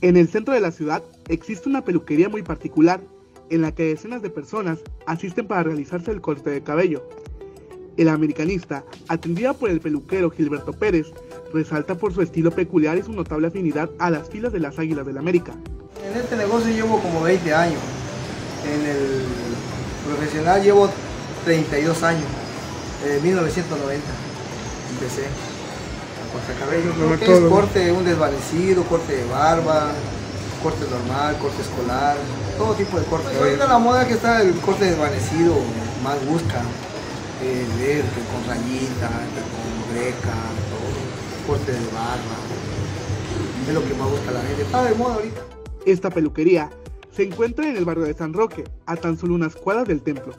En el centro de la ciudad existe una peluquería muy particular en la que decenas de personas asisten para realizarse el corte de cabello. El americanista, atendido por el peluquero Gilberto Pérez, resalta por su estilo peculiar y su notable afinidad a las filas de las Águilas del la América. En este negocio llevo como 20 años. En el profesional llevo 32 años, en 1990 empecé a cortar cabello. Creo es corte, un desvanecido, corte de barba, corte normal, corte escolar, todo tipo de corte. ahorita la moda que está el corte desvanecido, más busca, el ver que con rayita, que con greca, todo, corte de barba. Es lo que más busca la gente. Está de moda ahorita. Esta peluquería se encuentra en el barrio de San Roque, a tan solo unas cuadras del templo.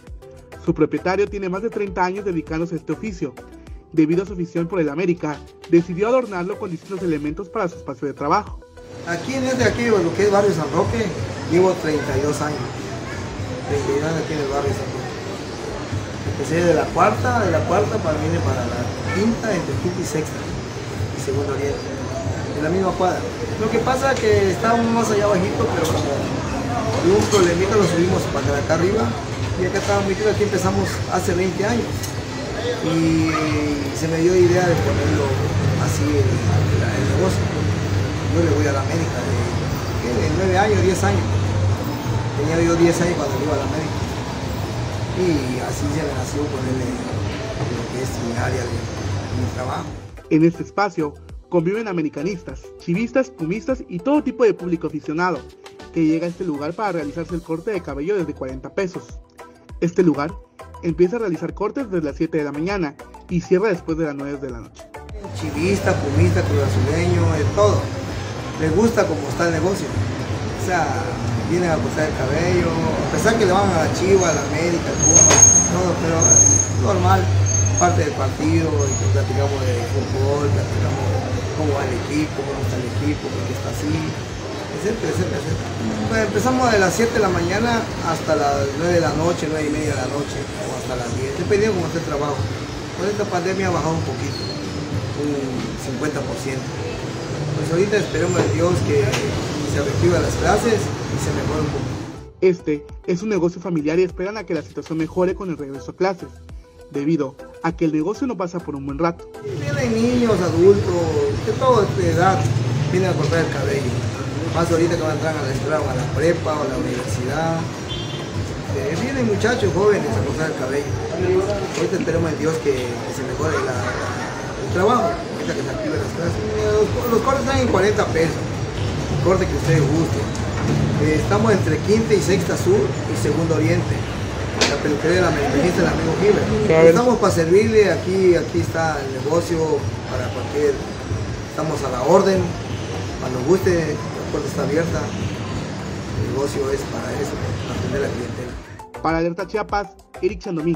Su propietario tiene más de 30 años dedicándose a este oficio. Debido a su afición por el América, decidió adornarlo con distintos elementos para su espacio de trabajo. Aquí en este aquí, lo que es barrio San Roque, llevo 32 años. 32 años aquí en el barrio San Roque. Empecé de la cuarta, de la cuarta para mí para la quinta, entre quinta y sexta, y segundo oriente, en la misma cuadra. Lo que pasa es que estábamos más allá bajito, pero como un problemita lo subimos para acá arriba y acá estaba muy aquí empezamos hace 20 años y se me dio idea de ponerlo así el, el negocio. Yo le voy a la América de, 9 años, 10 años. Tenía yo 10 años cuando iba a la América. Y así se me nació ponerle lo que es mi área de, de mi trabajo. En este espacio conviven americanistas, chivistas, pumistas y todo tipo de público aficionado que llega a este lugar para realizarse el corte de cabello desde 40 pesos. Este lugar empieza a realizar cortes desde las 7 de la mañana y cierra después de las 9 de la noche. Chivista, pumista, cruzazuleño, de todo. Les gusta cómo está el negocio. O sea, vienen a cortar el cabello, a pesar que le van a la Chiva, a la América, Puma, todo, pero normal, parte del partido, y platicamos de fútbol, platicamos cómo va el equipo, cómo está el equipo, por está así, etcétera, etcétera, etcétera. empezamos de las 7 de la mañana hasta las 9 de la noche, 9 y media de la noche, o hasta las 10, dependiendo cómo esté el trabajo. Con esta pandemia ha bajado un poquito, un 50%. Pues ahorita esperemos a Dios que se reactiven las clases y se mejore un poco. Este es un negocio familiar y esperan a que la situación mejore con el regreso a clases, debido a que el negocio no pasa por un buen rato. Vienen niños, adultos, de toda edad, vienen a cortar el cabello más ahorita que van a entrar a la escuela o a la prepa o a la universidad. Eh, vienen muchachos jóvenes a cortar el cabello. Ahorita esperemos en Dios que, se mejore el trabajo, ahorita que se activen las clases. Los, cortes están en 40 pesos, el corte que ustedes gusten. Eh, estamos entre quinta y sexta sur y segundo oriente. La peluquería de la americanista, el amigo Gilbert. Estamos para servirle, aquí, aquí está el negocio para cualquier, estamos a la orden, cuando guste, puerta está abierta. El negocio es para eso, para atender a la clientela. Para Alerta Chiapas, Eric Chandomí.